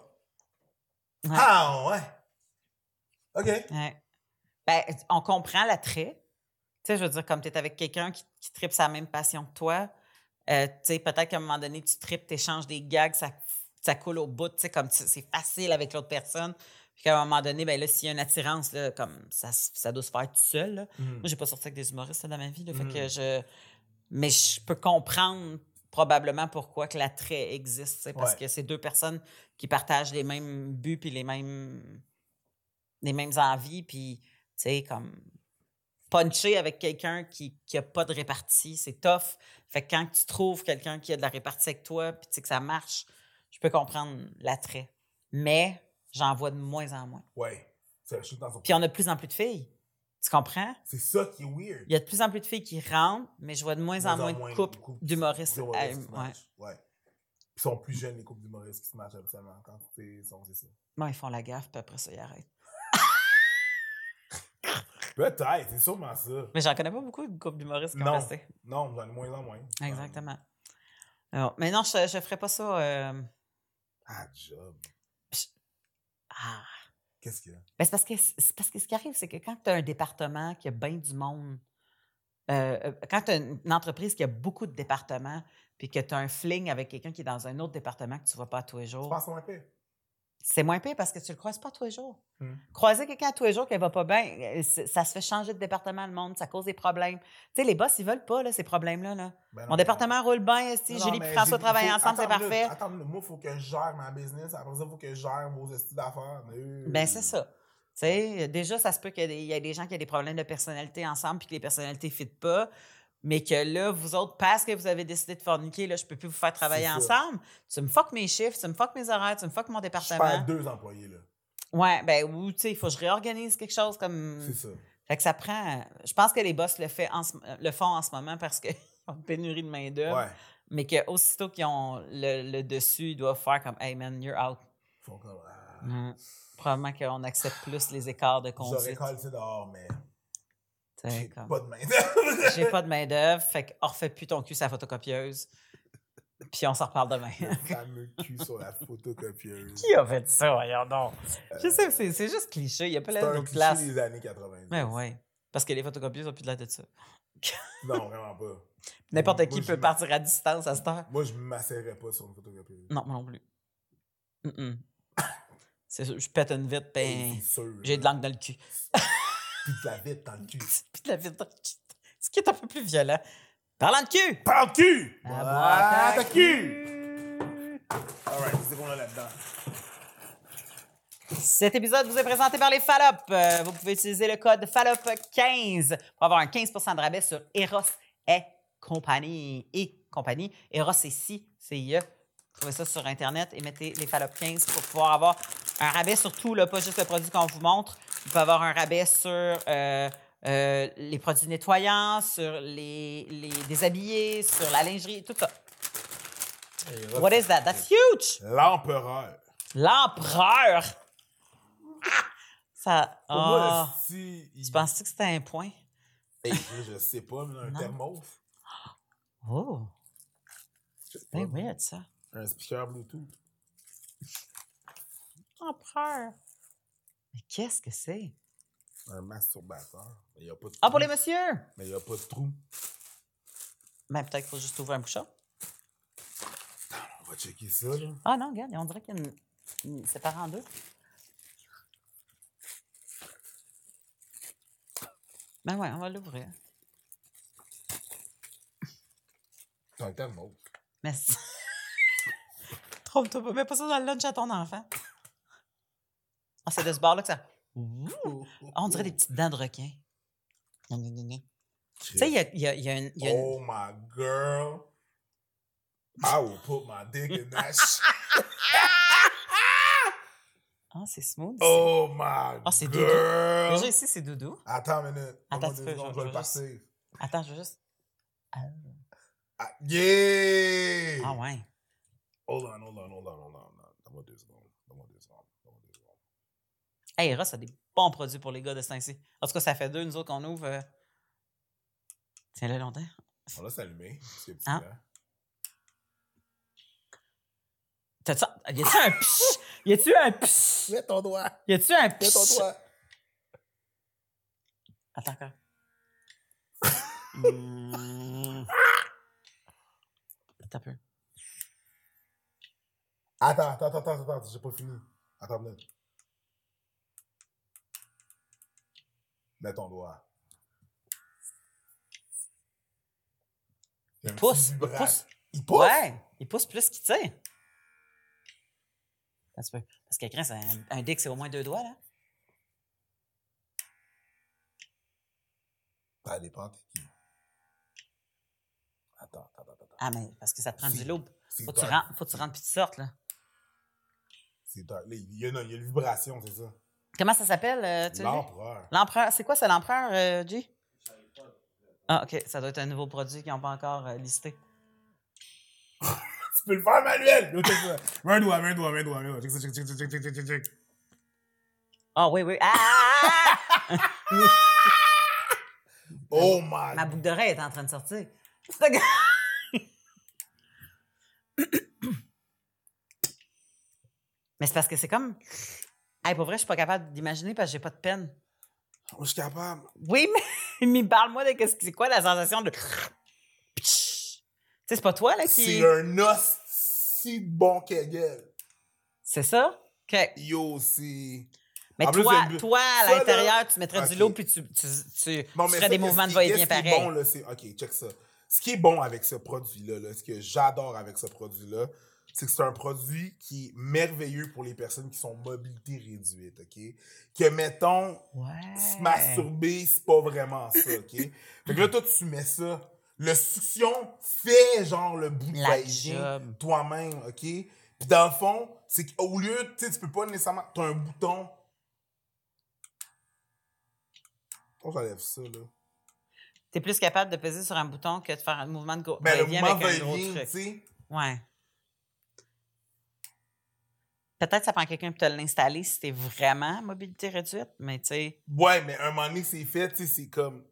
Ouais. ah ouais. OK. Ouais. Ben, on comprend l'attrait. Tu sais, je veux dire, comme tu es avec quelqu'un qui, qui tripe sa même passion que toi, euh, tu sais, peut-être qu'à un moment donné, tu tripes, tu échanges des gags, ça, ça coule au bout, tu sais, comme c'est facile avec l'autre personne. Puis qu'à un moment donné, ben là, s'il y a une attirance, là, comme ça, ça doit se faire tout seul. là. Mhm. Moi, j'ai pas sorti avec des humoristes là, dans ma vie, là, fait Mhm. que je... Mais je peux comprendre probablement pourquoi que l'attrait existe. Parce Ouais. que c'est deux personnes qui partagent les mêmes buts puis les mêmes, les mêmes envies. Puis, tu sais, comme puncher avec quelqu'un qui n'a pas de répartie, c'est tough. Fait que quand tu trouves quelqu'un qui a de la répartie avec toi puis tu sais que ça marche, je peux comprendre l'attrait. Mais j'en vois de moins en moins. Son- Puis on a de plus en plus de filles. Tu comprends? C'est ça qui est weird. Il y a de plus en plus de filles qui rentrent, mais je vois de moins en moins de couples d'humoristes. ouais. Ouais. Ils sont plus jeunes, les couples d'humoristes qui se matchent absolument quand c'est sont- c'est ça. Bon, ils font la gaffe, puis après ça, ils arrêtent. Peut-être, c'est sûrement ça. Mais j'en connais pas beaucoup de couples d'humoristes qui ont Non. resté. Non, j'en ai moins en moins. Exactement. Alors, mais non, je, je ferais pas ça. euh, Ah, job. Ah. Qu'est-ce qu'il y a? Ben, c'est parce que c'est parce que ce qui arrive, c'est que quand tu as un département qui a bien du monde, euh, euh, quand tu as une, une entreprise qui a beaucoup de départements, puis que tu as un fling avec quelqu'un qui est dans un autre département que tu ne vois pas tous les jours, pire. C'est moins pire parce que tu le croises pas tous les jours. Hmm. Croiser quelqu'un tous les jours qui va pas bien, euh, ça se fait changer de département le monde, ça cause des problèmes. Tu sais, les boss, ils veulent pas là, ces problèmes-là. Là. Ben non, Mon département roule bien, si Julie et François travaillent ensemble, c'est parfait. Attends, moi, il faut que je gère ma business. Après ça, il faut que je gère vos estis d'affaires. Ben, c'est ça. Tu sais, déjà, ça se peut qu'il y ait des- il y ait des gens qui aient des problèmes de personnalité ensemble puis que les personnalités ne fitent pas. Mais que là, vous autres, parce que vous avez décidé de forniquer, là, je peux plus vous faire travailler ensemble. Tu me fuck mes chiffres, tu me fuck mes horaires, tu me fuck mon Je département. perds deux employés, là. Ouais, ben, ou, tu sais, il faut que je réorganise quelque chose comme. C'est ça. Fait que ça prend. Je pense que les boss le, fait en ce- le font en ce moment parce qu'ils ont une pénurie de main-d'œuvre. Ouais. Mais qu'aussitôt qu'ils ont le, le dessus, ils doivent faire comme Hey man, you're out. Ils font comme. ah, Mm. Probablement qu'on accepte plus les écarts de conduite. dehors, mais j'ai comme- pas de main. J'ai pas de main-d'œuvre, fait qu'on refait plus ton cul sur la photocopieuse. Puis on s'en reparle demain. Le fameux cul sur la photocopieuse. Qui a fait ça, voyons donc? Je sais, c'est c'est juste cliché, il n'y a pas C'est l'air un d'autre cliché place. des années 90. Mais ouais. Parce que les photocopieuses n'ont plus de l'air de ça. Non, vraiment pas. N'importe qui peut partir à distance à cette heure. Moi, je ne m'asserais pas sur une photocopieuse. Non, moi non plus. C'est sûr, je pète une vitre, ben, C'est j'ai de l'angle dans le cul. Puis de la vitre dans le cul. Puis de la vitre dans le cul. Ce qui est un peu plus violent. Parlant de cul! Parle de cul! À Ah, cul! Alright, c'est qu'on a là-dedans. Cet épisode vous est présenté par les Fallop. Euh, vous pouvez utiliser le code FALLOP15 pour avoir un 15% de rabais sur Eros et compagnie. Et compagnie. Eros, c'est si, c'est trouvez ça sur Internet et mettez les Fallop 15 pour pouvoir avoir un rabais sur tout, là, pas juste le produit qu'on vous montre. Vous pouvez avoir un rabais sur euh, euh, les produits nettoyants, sur les, les déshabillés, sur la lingerie, tout ça. What is that? That's huge! L'empereur. L'empereur! Ah! Ça. Moi, si. tu penses-tu que c'était un point? Hey, je sais pas, mais un thermos. Oh! C'est weird, ça. Un speaker Bluetooth. Empereur! Mais qu'est-ce que c'est? Un masturbateur. Mais il n'y a pas de Ah, pour les trou. messieurs! Mais il n'y a pas de trou. Ben, peut-être qu'il faut juste ouvrir un bouchon. On va checker ça, là. Ah non, regarde, on dirait qu'il y a une. une- C'est par en deux. Ben ouais, on va l'ouvrir. C'est un thermos. Mais. Trompe-toi pas, mets pas ça dans le lunch à ton enfant. Ah, c'est de ce bord-là que ça. Ouh! Ah, on dirait des petites dents de requin. Tu sais, il y a, il y a- il y a une. il y a une- Oh my girl. I will put my dick in that shit. Ah, c'est smooth. Oh my Ah, c'est doudou. girl. Déjà ici, c'est doudou. Attends une minute. Attends, tu peux, je- je vais le je- passer. Attends, je veux juste. Ah, Ah, yeah! ah ouais. Hold on, hold on, hold on, hold on. Donne-moi deux secondes. Donne-moi deux secondes. Donne-moi deux secondes. Hey, Ross a des bons produits pour les gars de Saint-Cy. En tout cas, ça fait deux, nous autres, qu'on ouvre. euh, Tiens-le longtemps. On laisse allumer. C'est petit là. T'as-tu. Y a-tu un psh? Y a-tu un psh? Mets ton doigt. Y a-tu un Mets ton psh? doigt. Attends encore. Hmm. Attends un peu. Attends, attends, attends, attends, attends, j'ai pas fini. Attends minute. Mets ton doigt. Il Pousse, il pousse. Il pousse? Ouais, il pousse plus qu'il tire. Parce que Chris, un, un dick, c'est au moins deux doigts, là. Ça dépend qui. Attends, attends, attends. attends. Ah, mais parce que ça te prend du c'est Faut que tu rentres, faut que tu rentres puis tu sortes, là. C'est dark. Là, il y a, il y a une vibration, c'est ça. Comment ça s'appelle, euh, tu sais? L'empereur. L'empereur. C'est quoi, c'est l'empereur, euh, G? Ah, OK. Ça doit être un nouveau produit qu'ils n'ont pas encore euh, listé. Tu peux le faire manuel! Un doigt, un doigt, un doigt, un doigt. Check ça, check, check, check, check, check, check, check. Ah, oui, oui. Ah! Oh my Ma boucle d'oreille est en train de sortir. Mais c'est parce que c'est comme. Hey, pour vrai, je suis pas capable d'imaginer parce que j'ai pas de peine. Je suis capable. Oui, mais, mais parle-moi de c'est quoi la sensation de. Tu sais, c'est pas toi, là, qui. C'est un os si bon kegel. C'est ça? OK. Yo, c'est. Mais En toi, toi, à l'intérieur, tu mettrais du lot puis tu, tu, tu, Non, ferais ça, des mouvements de va-et-vient pareil. bon, là. OK, check ça. Ce qui est bon avec ce produit-là, là, ce que j'adore avec ce produit-là, c'est que c'est un produit qui est merveilleux pour les personnes qui sont mobilité réduite, OK? Que, mettons, Ouais. se masturber, c'est pas vraiment ça, OK? fait que là, toi, tu mets ça. Le succion fait, genre, le bout de La job. toi-même, OK? Puis dans le fond, c'est qu'au lieu, tu sais, tu peux pas nécessairement... T'as un bouton... Comment j'enlève ça, là? T'es plus capable de peser sur un bouton que de faire un mouvement de go- Ben, le va-et-vient mouvement avec un gros truc. tu sais... Ouais. Peut-être que ça prend quelqu'un pour te l'installer si t'es vraiment à mobilité réduite, mais tu sais. Ouais, mais un moment donné, c'est fait, tu sais, c'est comme...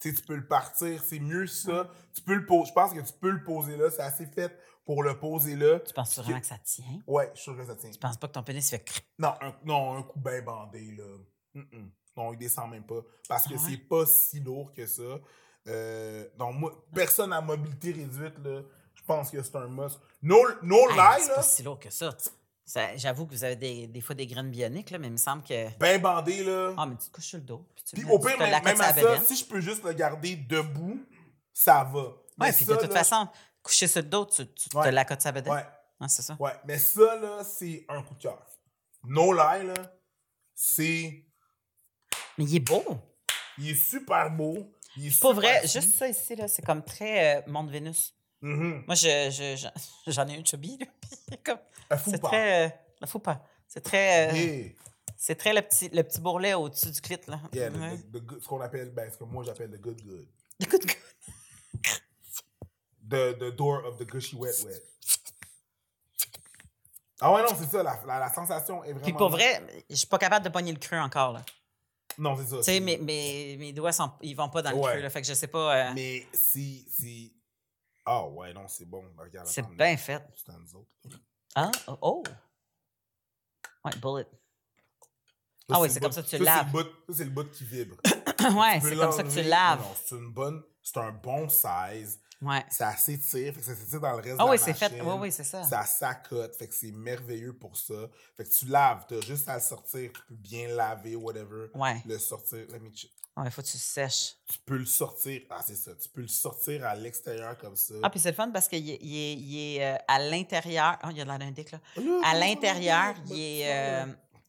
Tu sais, tu peux le partir, c'est mieux ça. Tu peux le poser... Je pense que tu peux le poser là, c'est assez fait pour le poser là. Tu penses vraiment que ça tient? Ouais, je suis sûr que ça tient. Tu penses pas que ton pénis fait cric? Non, un, non, un coup bien bandé, là. Non, il descend même pas. Parce que Ah ouais? c'est pas si lourd que ça. Euh, donc, moi, personne à mobilité réduite, là, je pense que c'est un must. No, no Hey, lie, c'est là, pas si lourd que ça. J'avoue que vous avez des, des fois des graines bioniques, là, mais il me semble que. bien bandé, là. Ah, mais tu te couches sur le dos. Puis, tu Puis au tu pire, te même, même à ça, si je peux juste le garder debout, ça va. Mais puis ça, de toute là, façon, coucher sur le dos, tu, tu Ouais. te l'accotes sa bedaine. Ouais, Ah, c'est ça. ouais. Mais ça, là, c'est un coup de cœur. No lie, là, c'est... Mais il est beau. Il est super beau. Il est Pas super vrai, juste ça ici, là, c'est comme très euh, Monde Vénus. Moi, je, je- je- j'en ai un chubby, c'est très... euh, la faut pas. C'est très... euh, Yeah. C'est très le petit, le petit bourrelet au-dessus du clit, là. Yeah, the- the- the good- ce qu'on appelle, ben, ce que moi j'appelle le good good. Écoute, The, the door of the gushy wet wet. Ah ouais, non, c'est ça, la, la, la sensation est vraiment... Puis pour vrai, je suis pas capable de pogner le creux encore, là. Non, c'est ça. Tu sais, mes, mes, mes doigts, sont, ils vont pas dans le Ouais. creux, là. Fait que je sais pas... euh, Mais si, si... Ah ouais, non, c'est bon. Ben, Regarde, c'est attends, bien là, fait. c'est. Ah, oh, oh. Ouais, bullet. Ça, Ah oui, c'est bout- comme ça que tu c'est le laves. bout- Ça, c'est le bout qui vibre. ouais, c'est comme ça que tu laves. Non, c'est une bonne... C'est un bon size. Ouais. Ça s'étire, fait que ça s'étire dans le reste Ah de oui, la c'est fait. Oui, oui, c'est ça. Ça s'accote, fait que c'est merveilleux pour ça. Fait que tu laves, t'as juste à le sortir, tu peux bien laver, whatever. Ouais. Le sortir, let me check. Ouais, faut que tu sèches. Tu peux le sortir, ah c'est ça, tu peux le sortir à l'extérieur comme ça. Ah, puis c'est le fun parce qu'il est, il est, il est, euh, à l'intérieur. Oh, il y a de d'un dick, là. Là, À l'intérieur, il est. euh,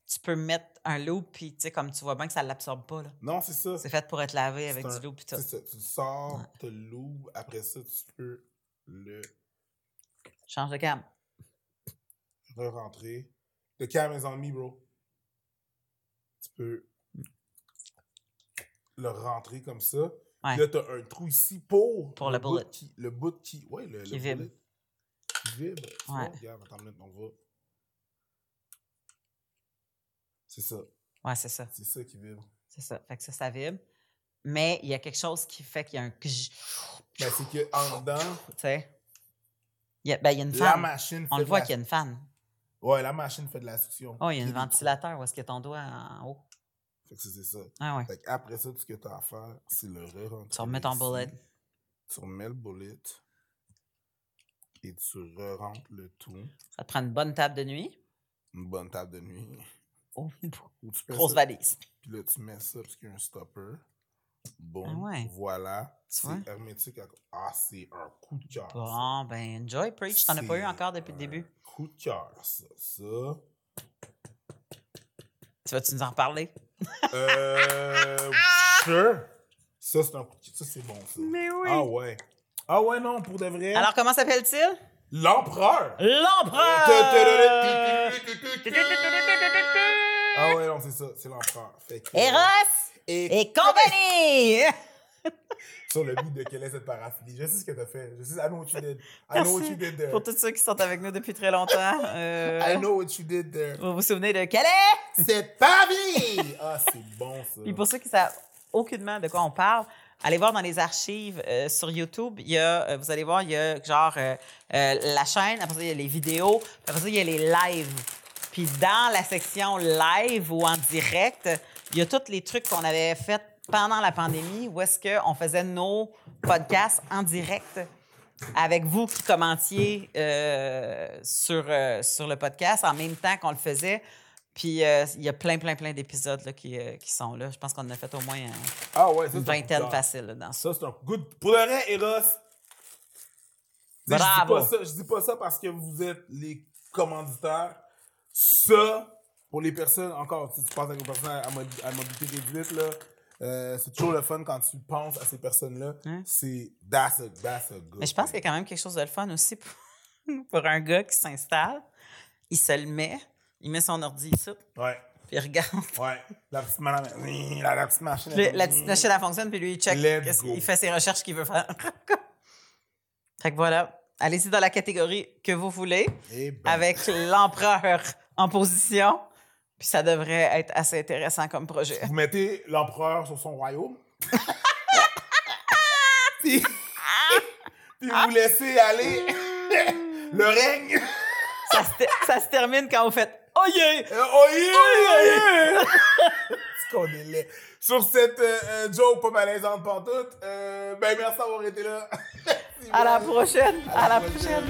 tu peux mettre un loop, puis tu sais, comme tu vois bien que ça l'absorbe pas, là. Non, c'est ça. C'est fait pour être lavé avec un- du loop, puis tout. C'est ça, tu sors, Ouais. tu le loues, après ça, tu peux le Change de cam. re-rentrer. Le cam is on me, bro. Tu peux le rentrer comme ça. Ouais. Là, t'as un trou ici pour, Pour le bout bullet. Qui, le bout qui. Ouais, le, Qui le vibre. bullet Qui vibre. Tu regarde, attends une minute, on va. C'est ça. Ouais, c'est ça. C'est ça qui vibre. C'est ça. Fait que ça, ça vibre. Mais il y a quelque chose qui fait qu'il y a un. Tu Ben, c'est que en dedans, sais. Il y a, ben, il y a une la fan. machine On fait le voit la- qu'il y a une fan. Ouais, la machine fait de la succion. Oh, il y a un ventilateur où est-ce que ton doigt en haut. Fait que c'est ça. Ah ouais. Fait après ça, tout ce que tu as à faire, c'est le re-rentrer. Tu remets ton bullet. Tu remets le bullet. Et tu re-rentres le tout. Ça te prend une bonne table de nuit? Une bonne table de nuit. Oh, grosse ça, valise. Puis là, tu mets ça parce qu'il y a un stopper. Bon, Ah ouais. voilà. C'est hermétique. à- Ah, c'est un coup de cœur. Bon, ben, enjoy, preach. T'en as pas eu encore depuis le début. Coup de cœur, ça. Ça. Tu vas-tu nous en reparler? Euh. sure. Ça, c'est un. Ça, c'est bon, ça. Mais oui. Ah ouais. Ah ouais, non, pour de vrai. Alors, comment s'appelle-t-il? L'empereur. L'empereur! Ah ouais, non, c'est ça. C'est l'empereur. Eros Et, et compagnie! Sur le beat de quelle est cette paraphilie. Je sais ce que t'as fait. Je sais, I know what you did. I know what you did there. Pour tous ceux qui sont avec nous depuis très longtemps, euh, I know what you did there. vous vous souvenez de Calais? Cette paraphilie! Ah, c'est bon, ça. Puis pour ceux qui savent aucunement de quoi on parle, allez voir dans les archives euh, sur YouTube. Il y a, euh, vous allez voir, il y a genre euh, euh, la chaîne, après ça, il y a les vidéos, après ça, il y a les lives. Puis dans la section live ou en direct, il y a tous les trucs qu'on avait fait pendant la pandémie où est-ce qu'on faisait nos podcasts en direct avec vous qui commentiez euh, sur, euh, sur le podcast en même temps qu'on le faisait. Puis euh, il y a plein, plein, plein d'épisodes là, qui, qui sont là. Je pense qu'on en a fait au moins Ah ouais, ça, une un vingtaine facile là, dans ça. Ça, c'est un good. Pour le vrai, Eros, sais, je dis, Bravo. pas ça, je dis pas ça parce que vous êtes les commanditaires. Ça, pour les personnes, encore, si tu penses à une personne à, à mobilité réduite, là, euh, c'est toujours le fun quand tu penses à ces personnes-là. Hein? C'est that's a, that's a good. Mais je pense qu'il y a quand même quelque chose de le fun aussi pour, pour un gars qui s'installe. Il se le met, il met son ordi ici, Ouais, puis il regarde. ouais. La petite, madame, la, la petite machine. Elle la petite machine, elle fonctionne, puis lui, il check. Il fait ses recherches qu'il veut faire. fait que voilà. Allez-y dans la catégorie que vous voulez, Eh ben, avec l'empereur en position. Puis ça devrait être assez intéressant comme projet. Vous mettez l'empereur sur son royaume. puis, puis vous laissez aller le règne. Ça se, ter- ça se termine quand vous faites Oh yeah! Oh yeah! C'est qu'on est laid? Sur cette euh, euh, joke pas malaisante pantoute, euh, ben merci d'avoir été là. À la prochaine! À la prochaine!